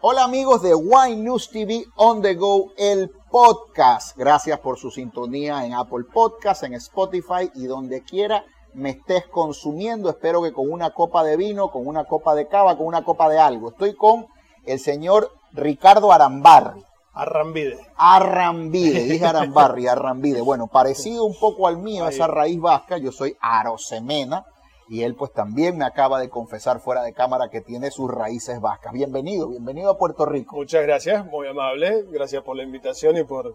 Hola amigos de Wine News TV On The Go, el podcast. Gracias por su sintonía en Apple Podcast, en Spotify y donde quiera me estés consumiendo. Espero que con una copa de vino, con una copa de cava, con una copa de algo. Estoy con el señor Ricardo Arambarri. Arrambide. Arrambide, dije Arambarri, Arrambide. Bueno, parecido un poco al mío, esa raíz vasca. Yo soy Arosemena y él pues también me acaba de confesar fuera de cámara que tiene sus raíces vascas. Bienvenido, bienvenido a Puerto Rico. Muchas gracias, muy amable, gracias por la invitación y por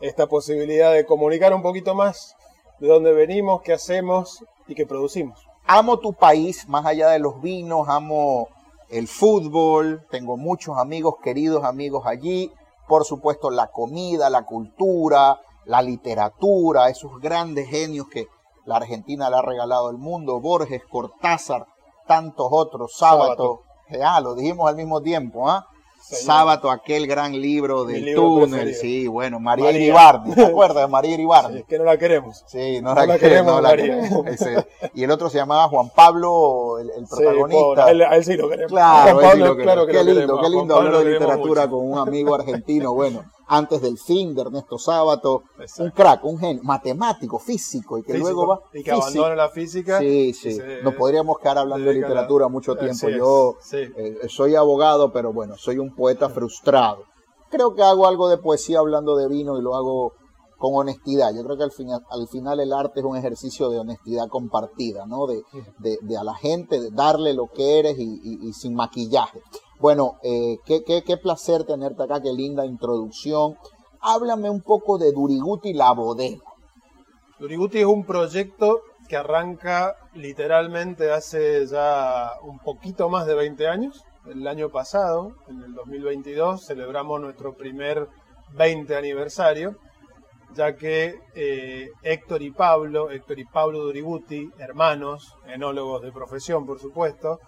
esta posibilidad de comunicar un poquito más de dónde venimos, qué hacemos y qué producimos. Amo tu país, más allá de los vinos, amo el fútbol, tengo muchos amigos, queridos amigos allí, por supuesto la comida, la cultura, la literatura, esos grandes genios que la Argentina le ha regalado al mundo, Borges, Cortázar, tantos otros, Sábato, ya lo dijimos al mismo tiempo, ¿ah? Sábato, aquel gran libro del túnel, sí, bueno, María, Iribardi, ¿te acuerdas de María Iribardi? es que no la queremos. Sí, no, la, queremos, no la queremos. y el otro se llamaba Juan Pablo, el, protagonista. Sí, a, él, sí lo queremos. Claro, Juan Pablo, claro que qué lindo, qué lindo hablar de literatura con un amigo argentino, bueno antes del fin de Ernesto Sábato, un crack, un genio, matemático, físico, y que luego va... Y que abandona la física. Sí, sí, nos podríamos quedar hablando de literatura mucho tiempo. Yo eh, soy abogado, pero bueno, soy un poeta frustrado. Creo que hago algo de poesía hablando de vino y lo hago con honestidad. Yo creo que al final, al final el arte es un ejercicio de honestidad compartida, ¿no? De, de, a la gente, de darle lo que eres y sin maquillaje. Bueno, eh, qué, qué, placer tenerte acá, qué linda introducción. Háblame un poco de Duriguti La Bodega. Duriguti es un proyecto que arranca literalmente hace ya un poquito más de 20 años. El año pasado, en el 2022, celebramos nuestro primer 20 aniversario, ya que eh, Héctor y Pablo, Héctor y Pablo Duriguti, hermanos, enólogos de profesión por supuesto,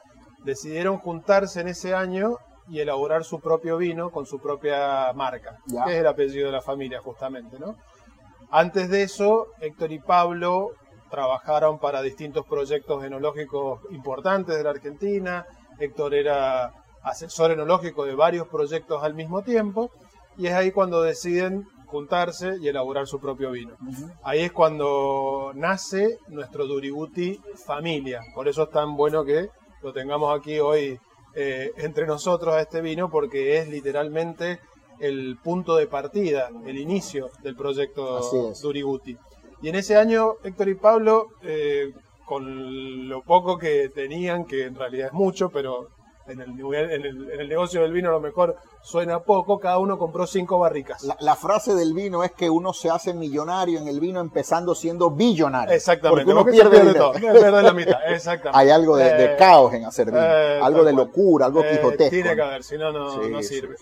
decidieron juntarse en ese año y elaborar su propio vino con su propia marca, que es el apellido de la familia justamente, ¿no? Antes de eso, Héctor y Pablo trabajaron para distintos proyectos enológicos importantes de la Argentina. Héctor era asesor enológico de varios proyectos al mismo tiempo y es ahí cuando deciden juntarse y elaborar su propio vino. Ahí es cuando nace nuestro Duributi familia. Por eso es tan bueno que lo tengamos aquí hoy eh, entre nosotros a este vino porque es literalmente el punto de partida, el inicio del proyecto Duriguti. Y en ese año Héctor y Pablo, eh, con lo poco que tenían, que en realidad es mucho, pero en el, en, el, negocio del vino a lo mejor suena poco, cada uno compró cinco barricas. La, frase del vino es que uno se hace millonario en el vino empezando siendo billonario. Exactamente. Porque uno pierde, todo, pierde la mitad. Exactamente. Hay algo de, eh, caos en hacer vino, eh, algo de locura, algo eh, quijotesco. Tiene que haber, si no, no, sirve.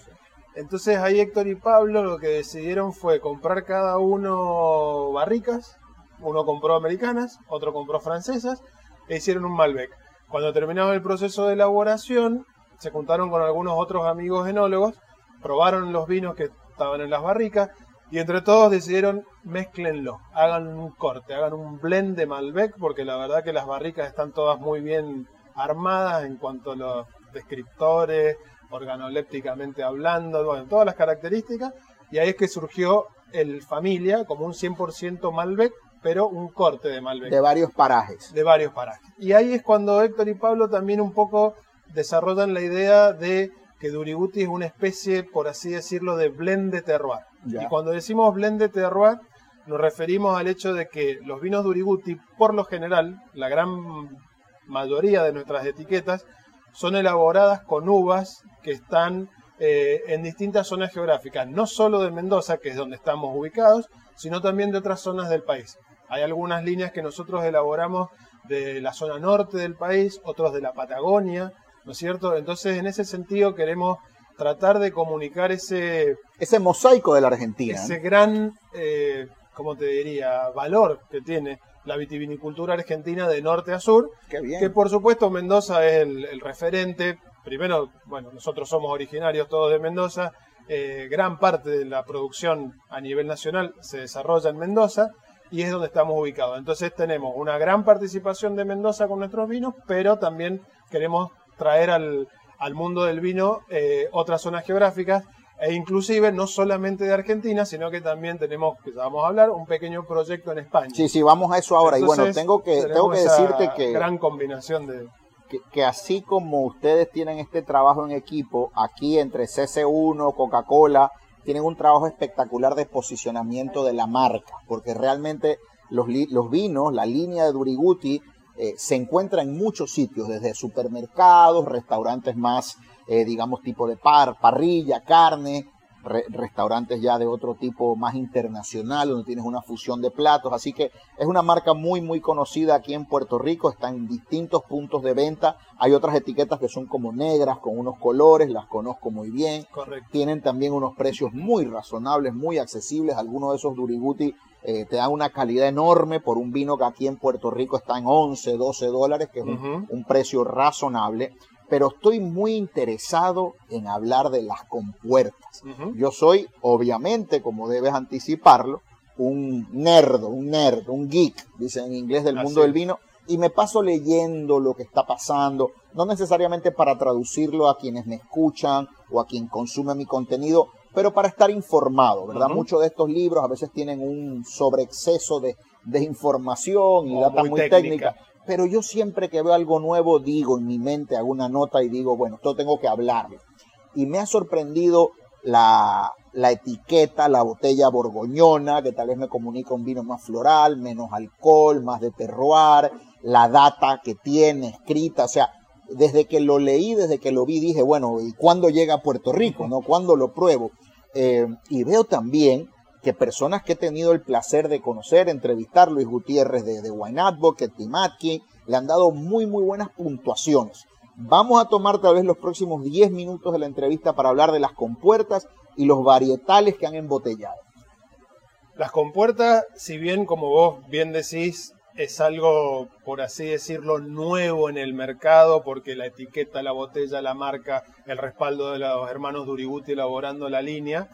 Entonces ahí Héctor y Pablo lo que decidieron fue comprar cada uno barricas. Uno compró americanas, otro compró francesas e hicieron un Malbec. Cuando terminaron el proceso de elaboración, se juntaron con algunos otros amigos enólogos, probaron los vinos que estaban en las barricas y entre todos decidieron mezclenlo, hagan un corte, hagan un blend de Malbec, porque la verdad que las barricas están todas muy bien armadas en cuanto a los descriptores, organolépticamente hablando, bueno, todas las características, y ahí es que surgió el Familia como un 100% Malbec pero un corte de Malbec. De varios parajes. De varios parajes. Y ahí es cuando Héctor y Pablo también un poco desarrollan la idea de que Duriguti es una especie, por así decirlo, de blend de terroir. Y cuando decimos blend de terroir, nos referimos al hecho de que los vinos Duriguti, por lo general, la gran mayoría de nuestras etiquetas, son elaboradas con uvas que están eh, en distintas zonas geográficas, no solo de Mendoza, que es donde estamos ubicados, sino también de otras zonas del país. Hay algunas líneas que nosotros elaboramos de la zona norte del país, otros de la Patagonia, ¿no es cierto? Entonces, en ese sentido queremos tratar de comunicar ese... Ese mosaico de la Argentina. Ese gran, eh, ¿cómo te diría?, valor que tiene la vitivinicultura argentina de norte a sur. Qué bien. Que por supuesto Mendoza es el, referente. Primero, bueno, nosotros somos originarios todos de Mendoza. Eh, gran parte de la producción a nivel nacional se desarrolla en Mendoza y es donde estamos ubicados. Entonces tenemos una gran participación de Mendoza con nuestros vinos, pero también queremos traer al, al mundo del vino eh, otras zonas geográficas e inclusive no solamente de Argentina, sino que también tenemos, que ya vamos a hablar, un pequeño proyecto en España. Sí, sí, vamos a eso ahora. y bueno, tengo que, tengo que decirte que... Gran combinación de... Que, así como ustedes tienen este trabajo en equipo, aquí entre CC1, Coca-Cola, tienen un trabajo espectacular de posicionamiento de la marca, porque realmente los, los vinos, la línea de Duriguti, eh, se encuentra en muchos sitios, desde supermercados, restaurantes más eh, digamos, tipo de par, parrilla, carne, restaurantes ya de otro tipo más internacional, donde tienes una fusión de platos. Así que es una marca muy, muy conocida aquí en Puerto Rico, está en distintos puntos de venta. Hay otras etiquetas que son como negras, con unos colores, las conozco muy bien. Tienen también unos precios muy razonables, muy accesibles. Algunos de esos Duriguti eh, te dan una calidad enorme por un vino que aquí en Puerto Rico está en 11, 12 dólares, que es un precio razonable pero estoy muy interesado en hablar de las compuertas. Yo soy, obviamente, como debes anticiparlo, un nerdo, un nerd, un geek, dicen en inglés del mundo del vino, y me paso leyendo lo que está pasando, no necesariamente para traducirlo a quienes me escuchan o a quien consume mi contenido, pero para estar informado, ¿verdad? Muchos de estos libros a veces tienen un sobreexceso de, información y data muy, técnica pero yo siempre que veo algo nuevo digo en mi mente, hago una nota y digo, bueno, esto tengo que hablarlo. Y me ha sorprendido la, etiqueta, la botella borgoñona, que tal vez me comunica un vino más floral, menos alcohol, más de terroir, la data que tiene escrita, o sea, desde que lo leí, desde que lo vi, dije, bueno, ¿y cuándo llega a Puerto Rico? ¿no? ¿Cuándo lo pruebo? Eh, y veo también que personas que he tenido el placer de conocer, entrevistar, Luis Gutiérrez de, de Wine Advocate, Timatki, le han dado muy, muy buenas puntuaciones. Vamos a tomar tal vez los próximos 10 minutos de la entrevista para hablar de las compuertas y los varietales que han embotellado. Las compuertas, si bien como vos bien decís, es algo, por así decirlo, nuevo en el mercado, porque la etiqueta, la botella, la marca, el respaldo de los hermanos Duriguti elaborando la línea,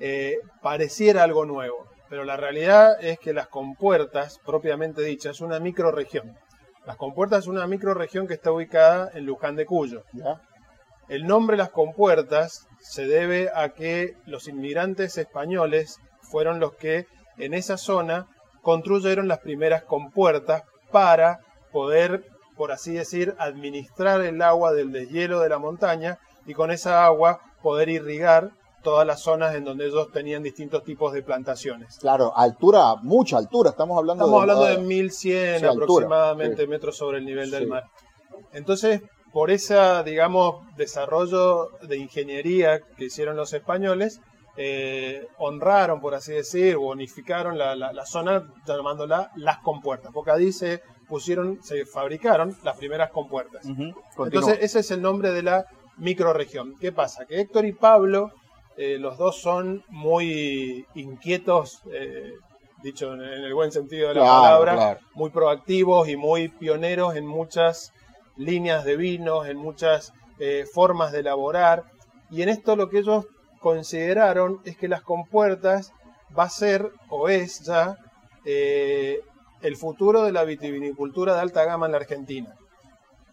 eh, pareciera algo nuevo, pero la realidad es que las compuertas, propiamente dichas, es una microregión. Las compuertas es una microregión que está ubicada en Luján de Cuyo. El nombre Las Compuertas se debe a que los inmigrantes españoles fueron los que en esa zona construyeron las primeras compuertas para poder, por así decir, administrar el agua del deshielo de la montaña y con esa agua poder irrigar todas las zonas en donde ellos tenían distintos tipos de plantaciones. Claro, altura, mucha altura, estamos hablando estamos de... hablando de 1100 aproximadamente metros sobre el nivel del mar. Entonces, por ese, digamos, desarrollo de ingeniería que hicieron los españoles, eh, honraron, por así decir, bonificaron la, la, zona llamándola las compuertas, porque ahí se pusieron, se fabricaron las primeras compuertas. Entonces, ese es el nombre de la microregión. ¿Qué pasa? Que Héctor y Pablo eh, los dos son muy inquietos, eh, dicho en el buen sentido de la palabra, muy proactivos y muy pioneros en muchas líneas de vinos, en muchas eh, formas de elaborar. Y en esto lo que ellos consideraron es que las compuertas va a ser o es ya el futuro de la vitivinicultura de alta gama en la Argentina.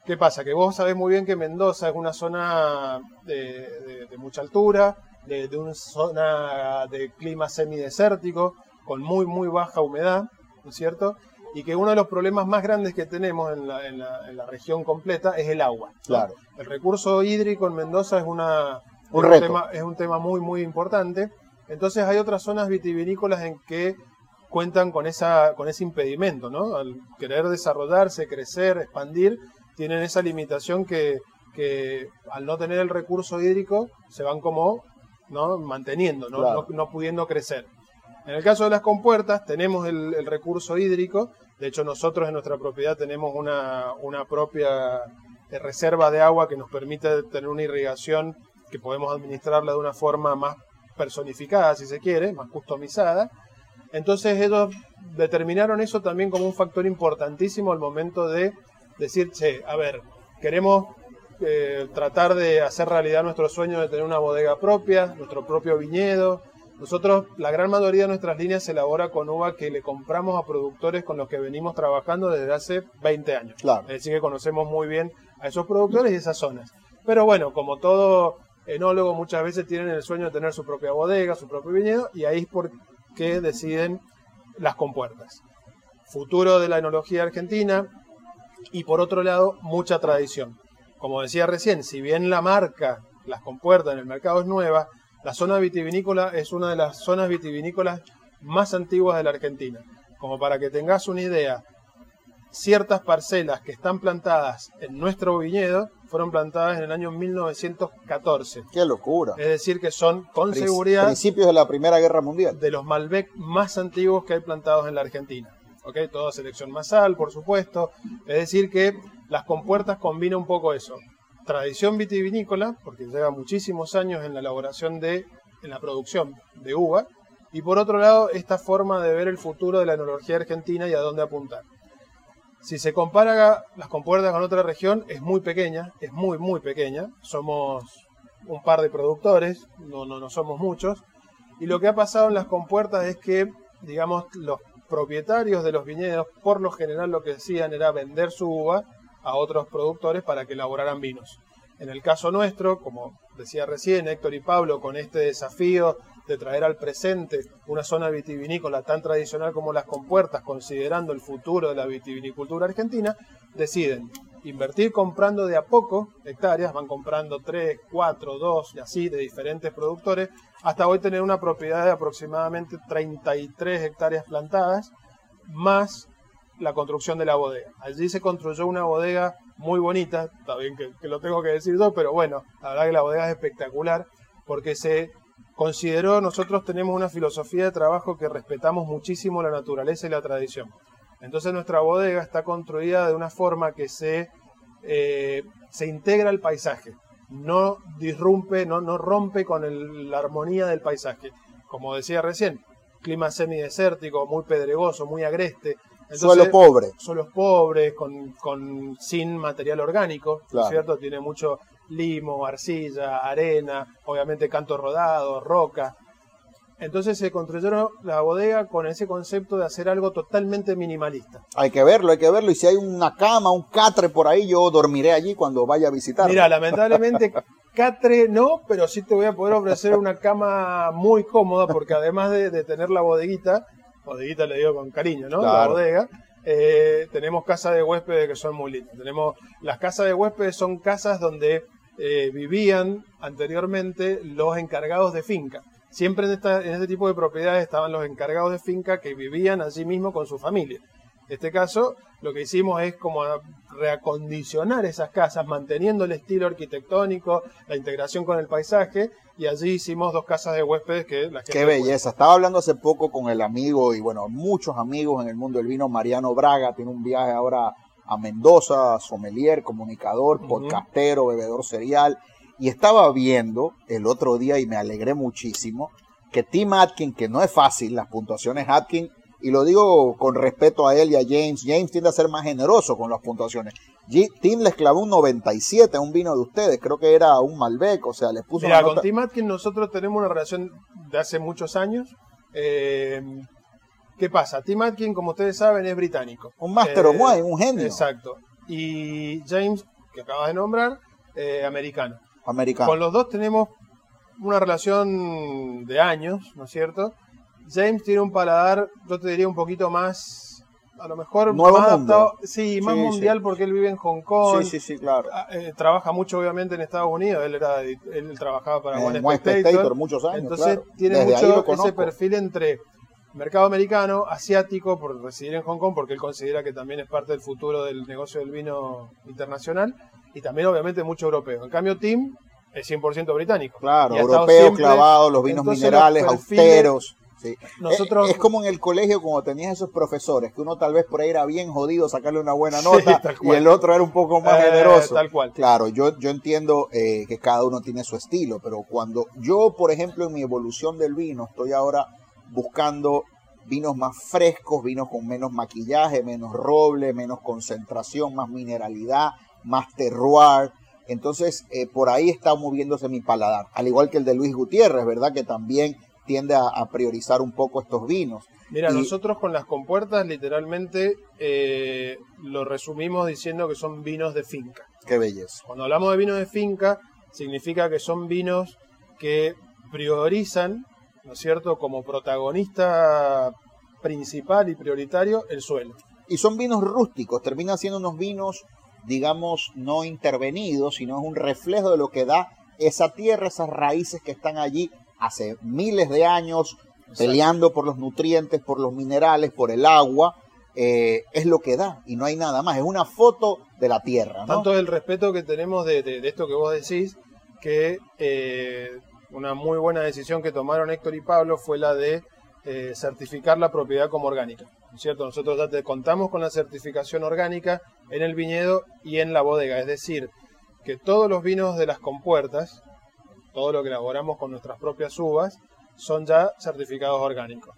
¿Qué pasa? Que vos sabés muy bien que Mendoza es una zona de mucha altura, de, una zona de clima semidesértico, con muy, muy baja humedad, ¿no es cierto? Y que uno de los problemas más grandes que tenemos en la, región completa es el agua. Claro. El recurso hídrico en Mendoza es, una, un, tema, es un tema muy, muy importante. Entonces hay otras zonas vitivinícolas en que cuentan con, esa, con ese impedimento, ¿no? Al querer desarrollarse, crecer, expandir, tienen esa limitación que, que al no tener el recurso hídrico se van como ¿no? manteniendo, ¿no? pudiendo crecer. En el caso de las compuertas, tenemos el, recurso hídrico. De hecho, nosotros en nuestra propiedad tenemos una, propia eh, reserva de agua que nos permite tener una irrigación que podemos administrarla de una forma más personificada, si se quiere, más customizada. Entonces ellos determinaron eso también como un factor importantísimo al momento de decir, che, a ver, queremos eh, tratar de hacer realidad nuestro sueño de tener una bodega propia, nuestro propio viñedo. Nosotros, la gran mayoría de nuestras líneas se elabora con uva que le compramos a productores con los que venimos trabajando desde hace 20 años. Claro. Es decir, que conocemos muy bien a esos productores y esas zonas. Pero bueno, como todo enólogo, muchas veces tienen el sueño de tener su propia bodega, su propio viñedo, y ahí es por qué deciden las compuertas. Futuro de la enología argentina y por otro lado, mucha tradición. Como decía recién, si bien la marca, las compuertas en el mercado es nueva, la zona vitivinícola es una de las zonas vitivinícolas más antiguas de la Argentina. Como para que tengas una idea, ciertas parcelas que están plantadas en nuestro viñedo fueron plantadas en el año 1914. ¡Qué locura! Es decir, que son con seguridad... Principios de la Primera Guerra Mundial. De los Malbec más antiguos que hay plantados en la Argentina. ¿Ok? Toda selección masal, por supuesto. Es decir, que las compuertas combinan un poco eso. Tradición vitivinícola, porque lleva muchísimos años en la elaboración de, en la producción de uva, y por otro lado, esta forma de ver el futuro de la enología argentina y a dónde apuntar. Si se compara las compuertas con otra región, es muy pequeña, es muy, muy pequeña. Somos un par de productores, no, no, no somos muchos. Y lo que ha pasado en las compuertas es que, digamos, los propietarios de los viñedos, por lo general lo que decían era vender su uva a otros productores para que elaboraran vinos. En el caso nuestro, como decía recién Héctor y Pablo, con este desafío de traer al presente una zona vitivinícola tan tradicional como las compuertas, considerando el futuro de la vitivinicultura argentina, deciden invertir comprando de a poco hectáreas, van comprando 3, 4, 2 y así de diferentes productores, hasta hoy tener una propiedad de aproximadamente 33 hectáreas plantadas, más la construcción de la bodega. Allí se construyó una bodega muy bonita, está bien que, lo tengo que decir yo, pero bueno, la verdad que la bodega es espectacular porque se consideró, nosotros tenemos una filosofía de trabajo que respetamos muchísimo la naturaleza y la tradición. Entonces nuestra bodega está construida de una forma que se, eh, se integra al paisaje, no disrumpe, no, no rompe con la armonía del paisaje. Como decía recién, clima semidesértico, muy pedregoso, muy agreste. Suelo pobre. Suelos pobres, con, con, sin material orgánico, ¿cierto? Tiene mucho limo, arcilla, arena, obviamente canto rodado, roca. Entonces se construyeron la bodega con ese concepto de hacer algo totalmente minimalista. Hay que verlo, hay que verlo. Y si hay una cama, un catre por ahí, yo dormiré allí cuando vaya a visitar. Mira, lamentablemente catre no, pero sí te voy a poder ofrecer una cama muy cómoda porque además de, tener la bodeguita, bodeguita le digo con cariño, ¿no? La bodega. Eh, tenemos casas de huéspedes que son muy lindas. Tenemos las casas de huéspedes son casas donde eh, vivían anteriormente los encargados de finca. Siempre en, este tipo de propiedades estaban los encargados de finca que vivían allí mismo con su familia. En este caso, lo que hicimos es como reacondicionar esas casas, manteniendo el estilo arquitectónico, la integración con el paisaje, y allí hicimos dos casas de huéspedes que la Qué belleza. Estaba hablando hace poco con el amigo, y bueno, muchos amigos en el mundo del vino, Mariano Braga, tiene un viaje ahora a Mendoza, sommelier, comunicador, podcastero, bebedor serial. Y estaba viendo el otro día y me alegré muchísimo que Tim Atkin, que no es fácil, las puntuaciones Atkin, y lo digo con respeto a él y a James, James tiende a ser más generoso con las puntuaciones. Tim les clavó un 97 a un vino de ustedes, creo que era un Malbec, o sea, les puso Mira, con Tim Atkin nosotros tenemos una relación de hace muchos años. Eh, ¿Qué pasa? Tim Atkin, como ustedes saben, es británico. Un Master of eh, Wine, un genio. Exacto. Y James, que acabas de nombrar, eh, americano. Americano. Con los dos tenemos una relación de años, ¿no es cierto? James tiene un paladar, yo te diría un poquito más, a lo mejor Nuevo más adaptado, sí, más mundial porque él vive en Hong Kong. Sí, sí, sí, claro. Ah, eh, trabaja mucho obviamente en Estados Unidos, él era él trabajaba para One Spectator, muchos años, Entonces tiene mucho ese perfil entre mercado americano, asiático, por residir en Hong Kong, porque él considera que también es parte del futuro del negocio del vino internacional, y también obviamente mucho europeo. En cambio, Tim es 100% británico. Claro, europeo, clavado, los vinos minerales, austeros. Nosotros, es, como en el colegio cuando tenías esos profesores, que uno tal vez por ahí era bien jodido sacarle una buena nota y el otro era un poco más eh, generoso. Tal cual. Claro, yo, yo entiendo eh, que cada uno tiene su estilo, pero cuando yo, por ejemplo, en mi evolución del vino, estoy ahora buscando vinos más frescos, vinos con menos maquillaje, menos roble, menos concentración, más mineralidad, más terroir. Entonces, eh, por ahí está moviéndose mi paladar. Al igual que el de Luis Gutiérrez, ¿verdad? Que también tiende a, priorizar un poco estos vinos. Mira, nosotros con las compuertas literalmente eh, lo resumimos diciendo que son vinos de finca. Qué belleza. Cuando hablamos de vinos de finca, significa que son vinos que priorizan, ¿no es cierto?, como protagonista principal y prioritario el suelo. Y son vinos rústicos, terminan siendo unos vinos, digamos, no intervenidos, sino es un reflejo de lo que da esa tierra, esas raíces que están allí hace miles de años peleando por los nutrientes, por los minerales, por el agua, eh, es lo que da y no hay nada más. Es una foto de la tierra. Tanto el respeto que tenemos de, esto que vos decís, que eh, una muy buena decisión que tomaron Héctor y Pablo fue la de eh, certificar la propiedad como orgánica. cierto? Nosotros ya te contamos con la certificación orgánica en el viñedo y en la bodega. Es decir, que todos los vinos de las compuertas, todo lo que elaboramos con nuestras propias uvas, son ya certificados orgánicos.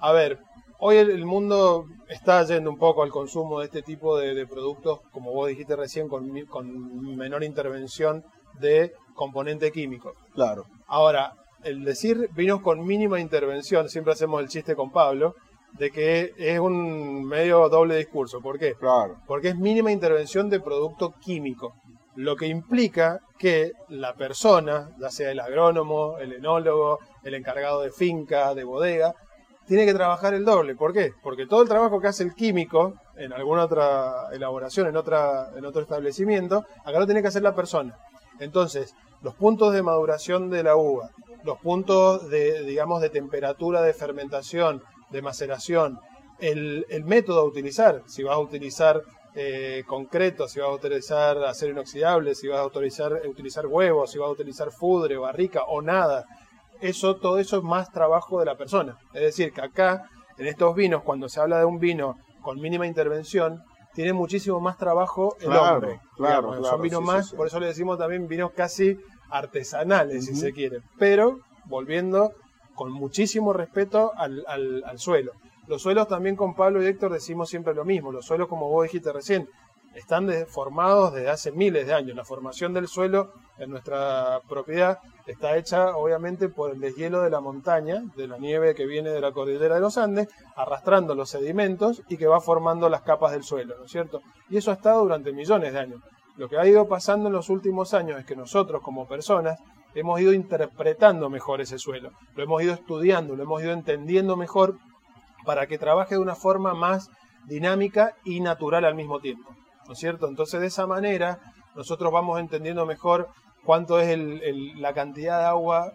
A ver, hoy el, mundo está yendo un poco al consumo de este tipo de, productos, como vos dijiste recién, con, con, menor intervención de componente químico. Claro. Ahora, el decir vinos con mínima intervención, siempre hacemos el chiste con Pablo, de que es un medio doble discurso. ¿Por qué? Claro. Porque es mínima intervención de producto químico lo que implica que la persona, ya sea el agrónomo, el enólogo, el encargado de finca, de bodega, tiene que trabajar el doble. ¿Por qué? Porque todo el trabajo que hace el químico en alguna otra elaboración, en, otra, en otro establecimiento, acá lo tiene que hacer la persona. Entonces, los puntos de maduración de la uva, los puntos de, digamos, de temperatura de fermentación, de maceración, el, el método a utilizar, si vas a utilizar eh, concreto, si vas a utilizar acero inoxidable, si vas a utilizar, utilizar huevos, si vas a utilizar fudre, barrica o nada. Eso, todo eso es más trabajo de la persona. Es decir, que acá, en estos vinos, cuando se habla de un vino con mínima intervención, tiene muchísimo más trabajo el hombre. Claro, son vinos más, por eso le decimos también vinos casi artesanales, si se quiere. Pero, volviendo con muchísimo respeto al, al suelo. Los suelos también con Pablo y Héctor decimos siempre lo mismo. Los suelos, como vos dijiste recién, están formados desde hace miles de años. La formación del suelo en nuestra propiedad está hecha obviamente por el deshielo de la montaña, de la nieve que viene de la cordillera de los Andes, arrastrando los sedimentos y que va formando las capas del suelo, ¿no es cierto? Y eso ha estado durante millones de años. Lo que ha ido pasando en los últimos años es que nosotros como personas hemos ido interpretando mejor ese suelo, lo hemos ido estudiando, lo hemos ido entendiendo mejor para que trabaje de una forma más dinámica y natural al mismo tiempo. ¿No es cierto? Entonces de esa manera nosotros vamos entendiendo mejor cuánto es la cantidad de agua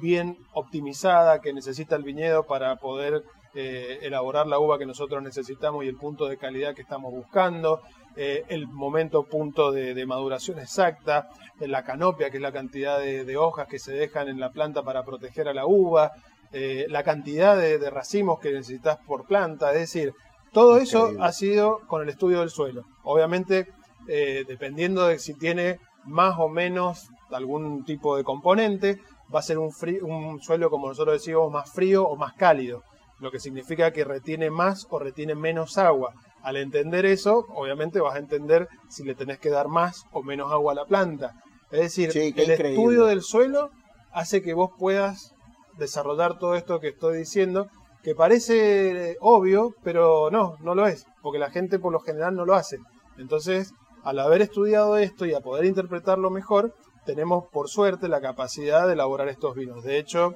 bien optimizada que necesita el viñedo para poder eh, elaborar la uva que nosotros necesitamos y el punto de calidad que estamos buscando, eh, el momento punto de, maduración exacta, la canopia, que es la cantidad de, hojas que se dejan en la planta para proteger a la uva, eh, la cantidad de, racimos que necesitas por planta, es decir, todo eso ha sido con el estudio del suelo. Obviamente, eh, dependiendo de si tiene más o menos algún tipo de componente, va a ser un, un suelo, como nosotros decimos, más frío o más cálido, lo que significa que retiene más o retiene menos agua. Al entender eso, obviamente vas a entender si le tenés que dar más o menos agua a la planta. Es decir, el estudio del suelo hace que vos puedas desarrollar todo esto que estoy diciendo, que parece obvio, pero no, no lo es, porque la gente por lo general no lo hace. Entonces, al haber estudiado esto y a poder interpretarlo mejor, tenemos por suerte la capacidad de elaborar estos vinos. De hecho,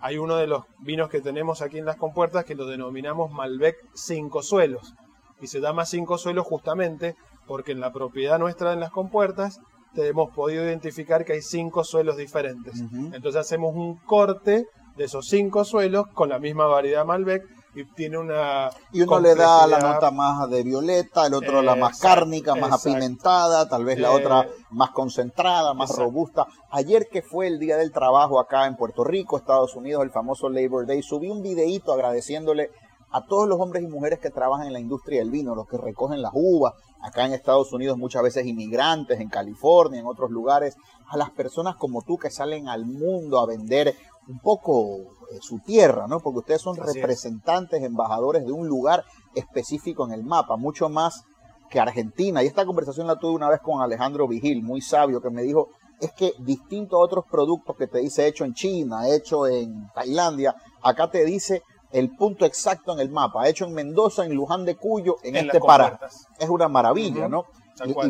hay uno de los vinos que tenemos aquí en las compuertas que lo denominamos Malbec cinco suelos. Y se llama cinco suelos justamente porque en la propiedad nuestra en las compuertas hemos podido identificar que hay cinco suelos diferentes. Entonces hacemos un corte de esos cinco suelos con la misma variedad Malbec y tiene una... Y uno le da la nota más de violeta, el otro la más cárnica, más apimentada, tal vez la otra más concentrada, más robusta. Ayer que fue el Día del Trabajo acá en Puerto Rico, Estados Unidos, el famoso Labor Day, subí un videíto agradeciéndole a todos los hombres y mujeres que trabajan en la industria del vino, los que recogen las uvas, acá en Estados Unidos muchas veces inmigrantes, en California, en otros lugares, a las personas como tú que salen al mundo a vender un poco eh, su tierra, ¿no? Porque ustedes son representantes, embajadores de un lugar específico en el mapa, mucho más que Argentina. Y esta conversación la tuve una vez con Alejandro Vigil, muy sabio, que me dijo, es que distinto a otros productos que te dice hecho en China, hecho en Tailandia, acá te dice el punto exacto en el mapa, hecho en Mendoza, en Luján de Cuyo, en, este Pará. Es una maravilla, ¿no?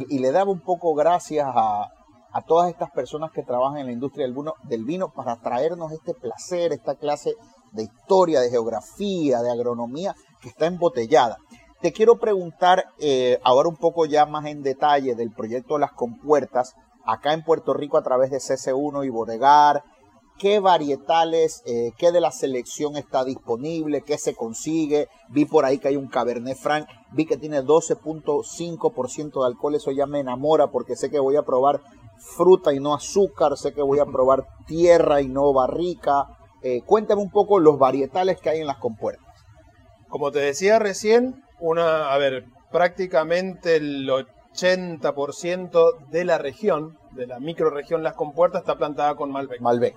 y, le daba un poco gracias a, a, todas estas personas que trabajan en la industria del vino, del vino para traernos este placer, esta clase de historia, de geografía, de agronomía que está embotellada. Te quiero preguntar eh, ahora un poco ya más en detalle del proyecto Las Compuertas, acá en Puerto Rico a través de CC1 y Bodegar. ¿Qué varietales, eh, qué de la selección está disponible, qué se consigue? Vi por ahí que hay un Cabernet Franc, vi que tiene 12.5% de alcohol, eso ya me enamora porque sé que voy a probar fruta y no azúcar, sé que voy a probar tierra y no barrica. Eh, cuéntame un poco los varietales que hay en las compuertas. Como te decía recién, una, a ver, prácticamente el 80% de la región, de la microregión Las Compuertas, está plantada con Malbec. Malbec.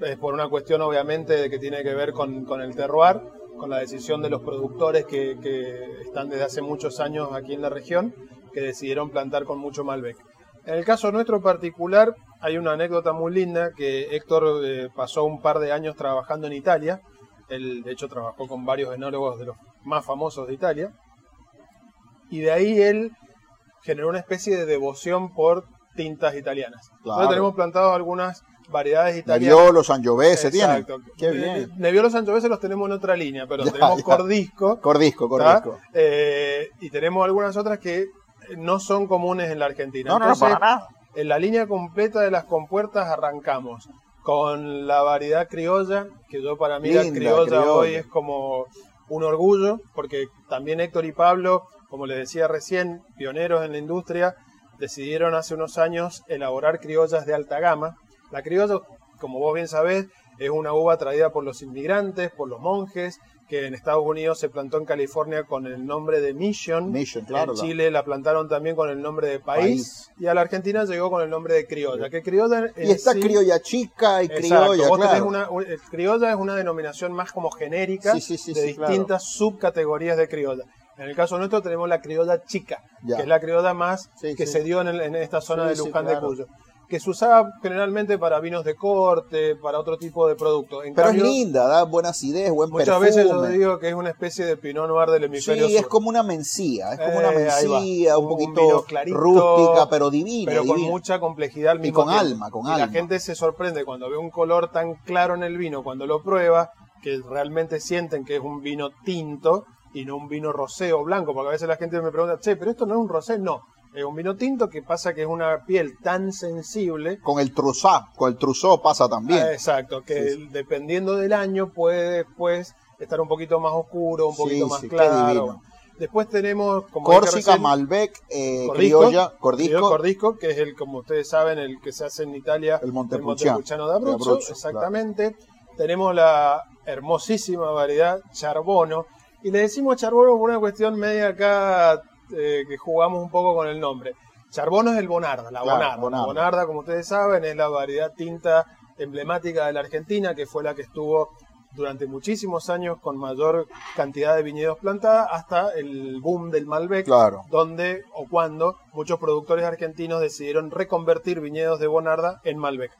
Es por una cuestión, obviamente, de que tiene que ver con, el terroir, con la decisión de los productores que, que, están desde hace muchos años aquí en la región, que decidieron plantar con mucho Malbec. En el caso nuestro particular, hay una anécdota muy linda que Héctor eh, pasó un par de años trabajando en Italia. Él, de hecho, trabajó con varios enólogos de los más famosos de Italia. Y de ahí él generó una especie de devoción por tintas italianas. Claro. tenemos plantado algunas variedades italianas. Nebbiolo, Sangiovese tienen. Qué bien. Nebbiolo, Sangiovese los tenemos en otra línea, pero tenemos Cordisco. Cordisco, Cordisco. Eh, y tenemos algunas otras que no son comunes en la Argentina. No, no, para nada. En la línea completa de las compuertas arrancamos con la variedad criolla, que yo para mí la criolla, hoy es como un orgullo, porque también Héctor y Pablo, como les decía recién, pioneros en la industria, decidieron hace unos años elaborar criollas de alta gama. La criolla, como vos bien sabés, es una uva traída por los inmigrantes, por los monjes, que en Estados Unidos se plantó en California con el nombre de Mission. Mission claro, en Chile la plantaron también con el nombre de país, Y a la Argentina llegó con el nombre de criolla. Que criolla y está criolla chica y criolla. una, criolla es una denominación más como genérica de distintas subcategorías de criolla. En el caso nuestro tenemos la criolla chica, que es la criolla más que se dio en, esta zona de Luján de Cuyo que se usaba generalmente para vinos de corte, para otro tipo de producto. Pero es linda, da buenas ideas, buen muchas perfume. Muchas veces yo digo que es una especie de pinot noir del hemisferio Sí, es como una mencía, es como una eh, mencía, un, poquito rústica, pero divina. Pero con mucha complejidad al mismo Y con alma, con alma. La gente se sorprende cuando ve un color tan claro en el vino, cuando lo prueba, que realmente sienten que es un vino tinto y no un vino rosé o blanco, porque a veces la gente me pregunta, che, pero esto no es un rosé, no es un vino tinto que pasa que es una piel tan sensible. Con el truzá, con el truzó pasa también. Ah, exacto, que dependiendo del año puede después estar un poquito más oscuro, un poquito más claro. Después tenemos como Córsica, Malbec, eh, Criolla, Cordisco. Cordisco, que es el, como ustedes saben, el que se hace en Italia, el Montepulciano, de Abruzzo, exactamente. Tenemos la hermosísima variedad Charbono, y le decimos Charbono por una cuestión media acá eh, que jugamos un poco con el nombre. Charbono es el Bonarda, la Bonarda. Bonarda. como ustedes saben, es la variedad tinta emblemática de la Argentina, que fue la que estuvo durante muchísimos años con mayor cantidad de viñedos plantada hasta el boom del Malbec, donde o cuando muchos productores argentinos decidieron reconvertir viñedos de Bonarda en Malbec.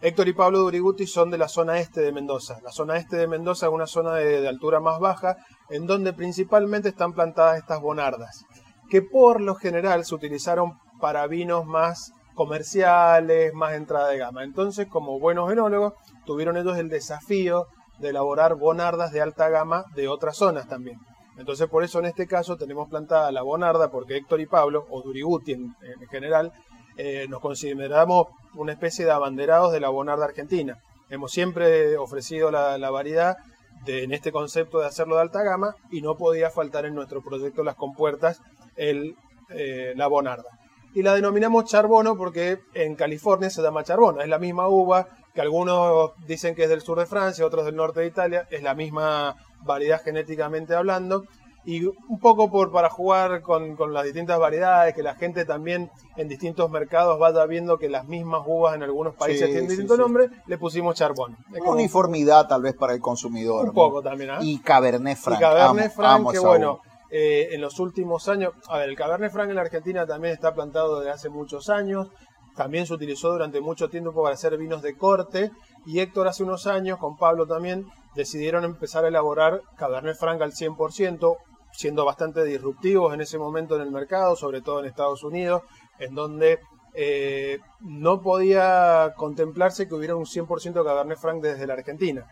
Héctor y Pablo Duriguti son de la zona este de Mendoza. La zona este de Mendoza es una zona de, altura más baja, en donde principalmente están plantadas estas bonardas que por lo general se utilizaron para vinos más comerciales, más entrada de gama. Entonces, como buenos enólogos, tuvieron ellos el desafío de elaborar bonardas de alta gama de otras zonas también. Entonces, por eso en este caso tenemos plantada la bonarda, porque Héctor y Pablo, o Duriguti en, general, eh, nos consideramos una especie de abanderados de la bonarda argentina. Hemos siempre ofrecido la, variedad de, en este concepto de hacerlo de alta gama y no podía faltar en nuestro proyecto Las Compuertas el, eh, la bonarda. Y la denominamos charbono porque en California se llama charbono. Es la misma uva que algunos dicen que es del sur de Francia, otros del norte de Italia. Es la misma variedad genéticamente hablando. Y un poco por, para jugar con, las distintas variedades, que la gente también en distintos mercados vaya viendo que las mismas uvas en algunos países tienen distinto nombre, le pusimos charbón. uniformidad tal vez para el consumidor. Un poco también. ¿ah? Y Cabernet Franc. Y Cabernet Franc, que bueno, eh, en los últimos años, a ver, el Cabernet Franc en la Argentina también está plantado desde hace muchos años, también se utilizó durante mucho tiempo para hacer vinos de corte y Héctor hace unos años, con Pablo también, decidieron empezar a elaborar Cabernet Franc al 100%, siendo bastante disruptivos en ese momento en el mercado, sobre todo en Estados Unidos, en donde eh, no podía contemplarse que hubiera un 100% Cabernet Franc desde la Argentina.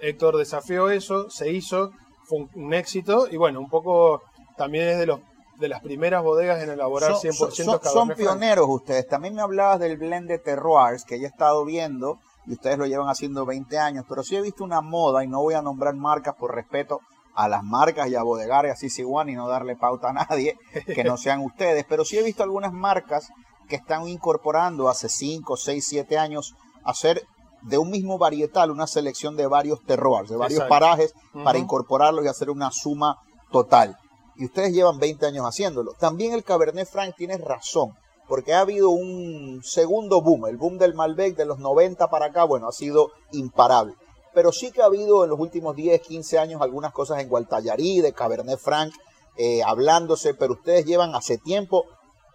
Héctor desafió eso, se hizo, fue un, éxito y bueno, un poco también es de los de las primeras bodegas en elaborar 100% son, son, Cabernet Son pioneros ustedes. También me hablabas del blend de terroirs que ya he estado viendo y ustedes lo llevan haciendo 20 años, pero sí he visto una moda y no voy a nombrar marcas por respeto a las marcas y a bodegares así igual y no darle pauta a nadie que no sean ustedes, pero sí he visto algunas marcas que están incorporando hace 5, 6, 7 años hacer de un mismo varietal una selección de varios terroirs, de varios parajes para incorporarlos y hacer una suma total y ustedes llevan 20 años haciéndolo. También el Cabernet Franc tiene razón, porque ha habido un segundo boom, el boom del Malbec de los 90 para acá, bueno, ha sido imparable. Pero sí que ha habido en los últimos 10, 15 años algunas cosas en Gualtallarí, de Cabernet Franc, eh, hablándose, pero ustedes llevan hace tiempo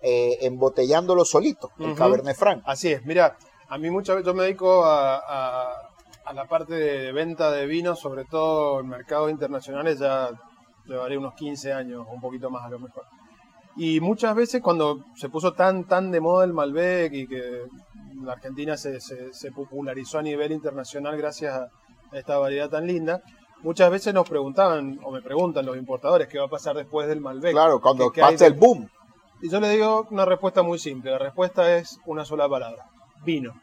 eh, embotellándolo solito, el Cabernet Franc. Así es, mira, a mí muchas veces yo me dedico a, a la parte de venta de vino, sobre todo en mercados internacionales, ya llevaré unos 15 años, un poquito más a lo mejor. Y muchas veces cuando se puso tan, tan de moda el Malbec y que la Argentina se, se, popularizó a nivel internacional gracias a esta variedad tan linda, muchas veces nos preguntaban, o me preguntan los importadores, qué va a pasar después del Malbec. Claro, cuando pase el boom. Y yo le digo una respuesta muy simple, la respuesta es una sola palabra, vino.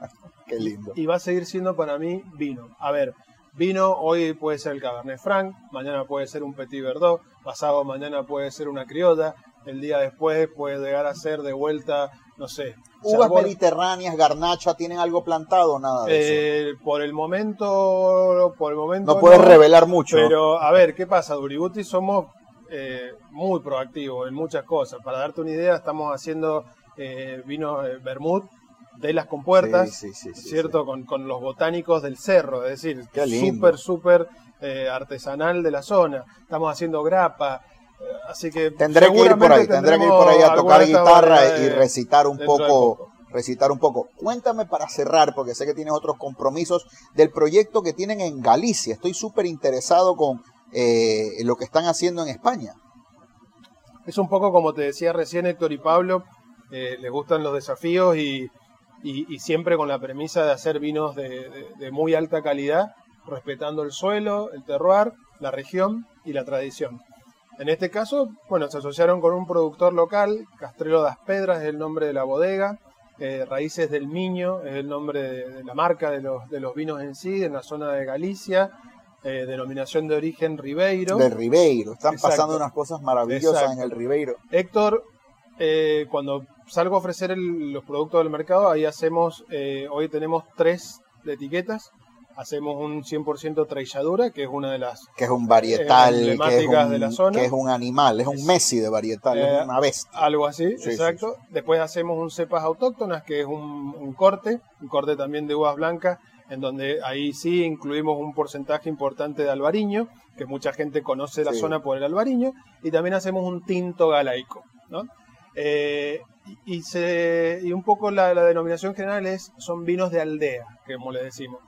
Qué lindo. Y va a seguir siendo para mí vino. A ver, Vino hoy puede ser el Cabernet Franc, mañana puede ser un Petit Verdot, pasado mañana puede ser una criolla, el día después puede llegar a ser de vuelta, no sé. ¿Uvas mediterráneas, garnacha, tienen algo plantado o nada de eh, Por el momento, por el momento no puedes revelar mucho. Pero a ver, ¿qué pasa? Duributi somos eh, muy proactivos en muchas cosas. Para darte una idea, estamos haciendo eh, vino eh, vermouth de las compuertas, ¿cierto? Con, con, los botánicos del cerro, es decir, súper, súper eh, artesanal de la zona. Estamos haciendo grapa, así que tendré que ir por ahí, tendré que ir por ahí a tocar guitarra y recitar un poco, recitar un poco. Cuéntame para cerrar, porque sé que tienes otros compromisos del proyecto que tienen en Galicia. Estoy súper interesado con eh, lo que están haciendo en España. Es un poco como te decía recién Héctor y Pablo, les gustan los desafíos y, y, siempre con la premisa de hacer vinos de, muy alta calidad, respetando el suelo, el terroir, la región y la tradición. En este caso, bueno, se asociaron con un productor local, Castrelo das Pedras es el nombre de la bodega, eh, Raíces del Miño es el nombre de, la marca de los, de los, vinos en sí, en la zona de Galicia, eh, denominación de origen Ribeiro. De Ribeiro, están pasando unas cosas maravillosas en el Ribeiro. Héctor, eh, cuando salgo a ofrecer los productos del mercado, ahí hacemos, eh, hoy tenemos tres etiquetas. Hacemos un 100% trilladura, que es una de las que es un varietal emblemáticas de la zona. Que es un animal, es un Messi de varietal, es eh, una bestia. Algo así, exacto. Después hacemos un cepas autóctonas, que es un, corte, un corte también de uvas blancas, en donde ahí sí incluimos un porcentaje importante de albariño, que mucha gente conoce la zona por el albariño, y también hacemos un tinto galaico, ¿no? Eh, y, se, y un poco la, denominación general es, son vinos de aldea, como le decimos.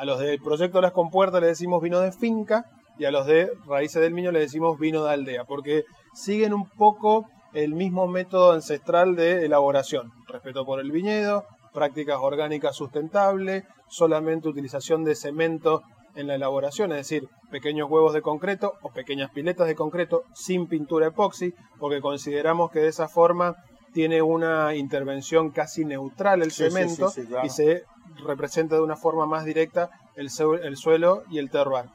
A los del proyecto las compuertas le decimos vino de finca y a los de raíces del miño le decimos vino de aldea, porque siguen un poco el mismo método ancestral de elaboración. Respeto por el viñedo, prácticas orgánicas sustentables, solamente utilización de cemento en la elaboración, es decir, pequeños huevos de concreto o pequeñas piletas de concreto sin pintura epoxi, porque consideramos que de esa forma tiene una intervención casi neutral el cemento y se representa de una forma más directa el, suelo y el terroir.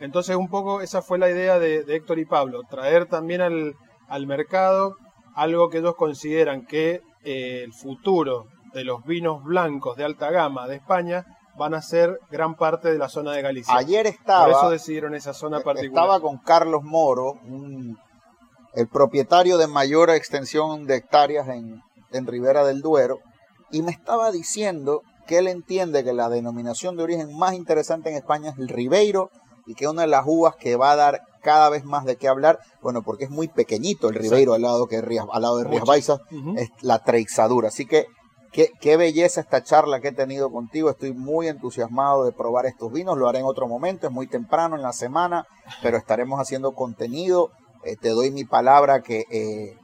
Entonces un poco esa fue la idea de, Héctor y Pablo, traer también al, mercado algo que ellos consideran que eh, el futuro de los vinos blancos de alta gama de España van a ser gran parte de la zona de Galicia. Ayer estaba. Por eso decidieron esa zona particular. Estaba con Carlos Moro, el propietario de mayor extensión de hectáreas en, en Ribera del Duero, y me estaba diciendo que él entiende que la denominación de origen más interesante en España es el Ribeiro y que una de las uvas que va a dar cada vez más de qué hablar, bueno, porque es muy pequeñito el Ribeiro al lado, que al lado de Rías Baixas, es la treixadura. Así que Qué, belleza esta charla que he tenido contigo. Estoy muy entusiasmado de probar estos vinos. Lo haré en otro momento, es muy temprano en la semana, pero estaremos haciendo contenido. Eh, te doy mi palabra que eh,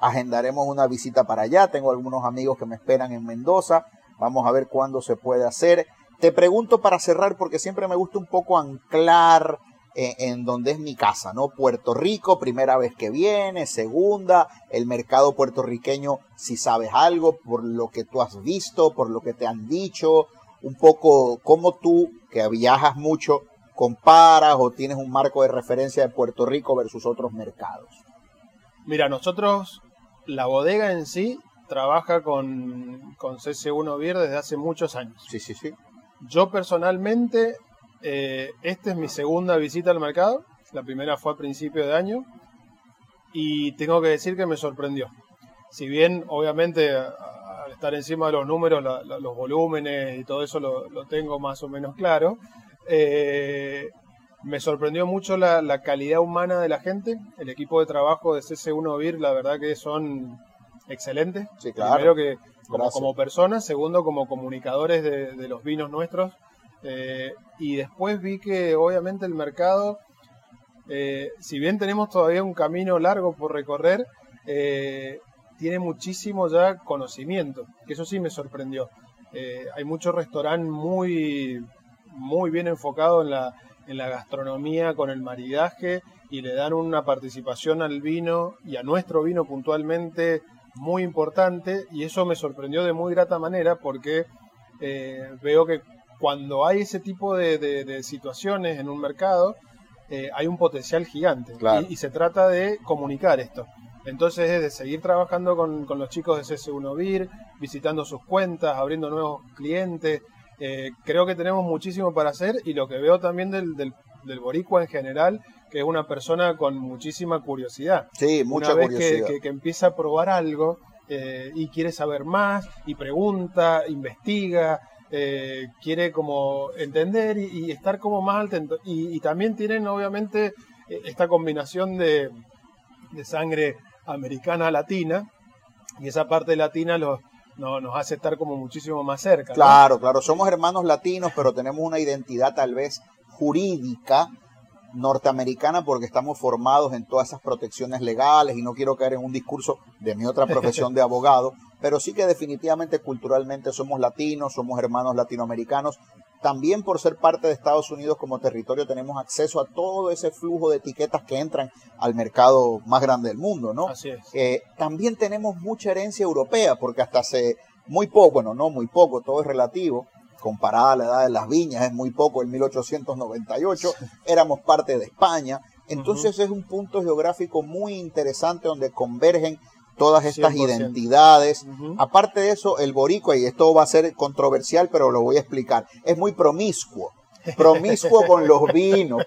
agendaremos una visita para allá. Tengo algunos amigos que me esperan en Mendoza. Vamos a ver cuándo se puede hacer. Te pregunto para cerrar, porque siempre me gusta un poco anclar en, donde es mi casa, ¿no? Puerto Rico, primera vez que viene, segunda, el mercado puertorriqueño, si sabes algo, por lo que tú has visto, por lo que te han dicho, un poco cómo tú, que viajas mucho, comparas o tienes un marco de referencia de Puerto Rico versus otros mercados. Mira, nosotros, la bodega en sí, trabaja con, con CC1 Beer desde hace muchos años. Sí, sí, sí. Yo personalmente eh, esta es mi segunda visita al mercado. La primera fue a principio de año. Y tengo que decir que me sorprendió. Si bien, obviamente, al estar encima de los números, los volúmenes y todo eso lo, tengo más o menos claro, eh, me sorprendió mucho la, calidad humana de la gente. El equipo de trabajo de CC1 VIR, la verdad que son excelentes. Primero que como, personas, segundo como comunicadores de los vinos nuestros. Eh, y después vi que obviamente el mercado, eh, si bien tenemos todavía un camino largo por recorrer, eh, tiene muchísimo ya conocimiento, que eso sí me sorprendió. hay muchos restaurantes muy, muy bien enfocados en la, en la gastronomía, con el maridaje, y le dan una participación al vino y a nuestro vino puntualmente muy importante, y eso me sorprendió de muy grata manera porque veo que cuando hay ese tipo de, situaciones en un mercado, eh, hay un potencial gigante y, se trata de comunicar esto. Entonces es de seguir trabajando con, los chicos de CS1 BIR, visitando sus cuentas, abriendo nuevos clientes. Eh, creo que tenemos muchísimo para hacer y lo que veo también del, del, boricua en general, que es una persona con muchísima curiosidad. Sí, mucha una vez curiosidad. Que, empieza a probar algo eh, y quiere saber más y pregunta, investiga, eh, quiere como entender y, estar como más atento. Y, también tienen obviamente esta combinación de, sangre americana latina y esa parte latina los, nos hace estar como muchísimo más cerca. Claro, claro, somos hermanos latinos, pero tenemos una identidad tal vez jurídica norteamericana porque estamos formados en todas esas protecciones legales y no quiero caer en un discurso de mi otra profesión de abogado, pero sí que definitivamente culturalmente somos latinos, somos hermanos latinoamericanos. También por ser parte de Estados Unidos como territorio tenemos acceso a todo ese flujo de etiquetas que entran al mercado más grande del mundo, ¿no? Así es. Eh, también tenemos mucha herencia europea porque hasta hace muy poco, bueno, no muy poco, todo es relativo, comparada a la edad de las viñas, es muy poco, en 1898 éramos parte de España. Entonces es un punto geográfico muy interesante donde convergen todas estas identidades. Aparte de eso, el boricua, y esto va a ser controversial, pero lo voy a explicar, es muy promiscuo. Promiscuo con los vinos,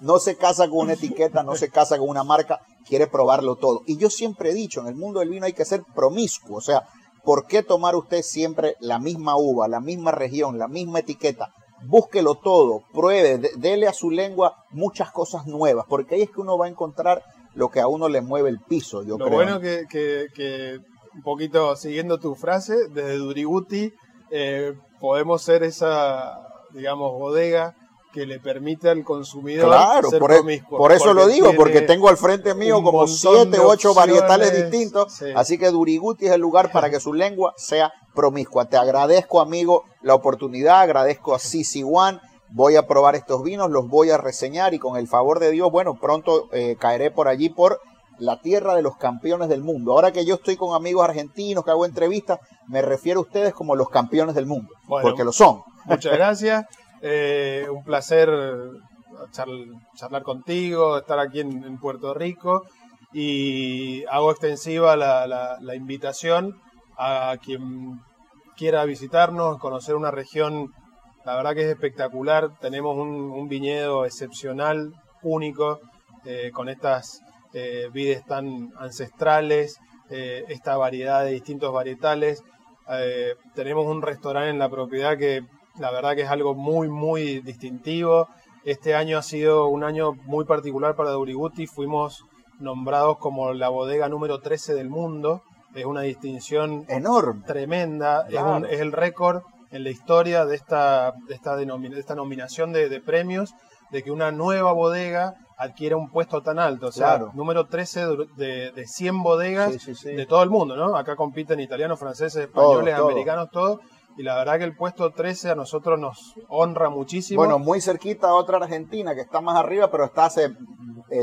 no se casa con una etiqueta, no se casa con una marca, quiere probarlo todo. Y yo siempre he dicho, en el mundo del vino hay que ser promiscuo, o sea, ¿Por qué tomar usted siempre la misma uva, la misma región, la misma etiqueta? Búsquelo todo, pruebe, dele a su lengua muchas cosas nuevas, porque ahí es que uno va a encontrar lo que a uno le mueve el piso, yo lo creo. bueno que, que, un poquito siguiendo tu frase, desde Duriguti eh, podemos ser esa, digamos, bodega que le permite al consumidor claro, ser por, e- por eso lo digo, porque tengo al frente mío como siete u ocho varietales distintos, así que Duriguti es el lugar para que su lengua sea promiscua. Te agradezco, amigo, la oportunidad, agradezco a Sisi One, voy a probar estos vinos, los voy a reseñar y con el favor de Dios, bueno, pronto eh, caeré por allí por la tierra de los campeones del mundo. Ahora que yo estoy con amigos argentinos que hago entrevistas, me refiero a ustedes como los campeones del mundo, porque lo son. Muchas gracias. Eh, un placer charlar contigo, estar aquí en, Puerto Rico y hago extensiva la, invitación a quien quiera visitarnos, conocer una región, la verdad que es espectacular, tenemos un, viñedo excepcional, único, eh, con estas eh, vides tan ancestrales, esta variedad de distintos varietales. tenemos un restaurante en la propiedad que la verdad que es algo muy, muy distintivo. Este año ha sido un año muy particular para Duriguti. Fuimos nombrados como la bodega número 13 del mundo es una distinción enorme, tremenda, es, el récord en la historia de esta, de esta, esta nominación de, premios, de que una nueva bodega adquiera un puesto tan alto. O sea, número 13 de, de 100 bodegas de todo el mundo, ¿no? Acá compiten italianos, franceses, españoles, americanos, todos y la verdad que el puesto 13 a nosotros nos honra muchísimo. Bueno, muy cerquita a otra Argentina que está más arriba, pero está hace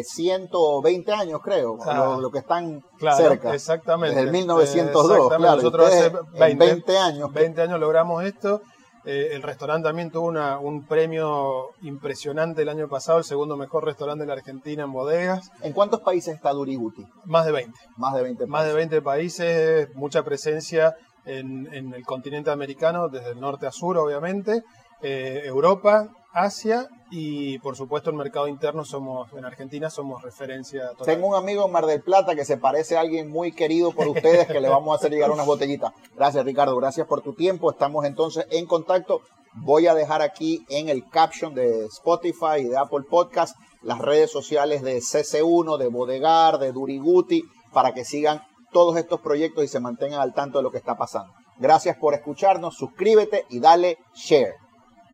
120 eh, años, creo, lo, que están cerca. Exactamente. Desde el 1902, claro. Nosotros hace 20, años. 20 años logramos esto. Eh, el restaurante también tuvo una, un premio impresionante el año pasado, el segundo mejor restaurante de la Argentina en bodegas. ¿En cuántos países está Duriguti? Más de 20. Más de 20 países. Más de 20 países, mucha presencia en, el continente americano, desde el norte a sur, obviamente, eh, Europa, Asia y por supuesto el mercado interno somos en Argentina somos referencia. Tengo un amigo en Mar del Plata que se parece a alguien muy querido por ustedes que le vamos a hacer llegar unas botellitas. Gracias Ricardo, gracias por tu tiempo. Estamos entonces en contacto. Voy a dejar aquí en el caption de Spotify y de Apple Podcast las redes sociales de CC1, de Bodegar, de Duriguti para que sigan todos estos proyectos y se mantengan al tanto de lo que está pasando. Gracias por escucharnos, suscríbete y dale share.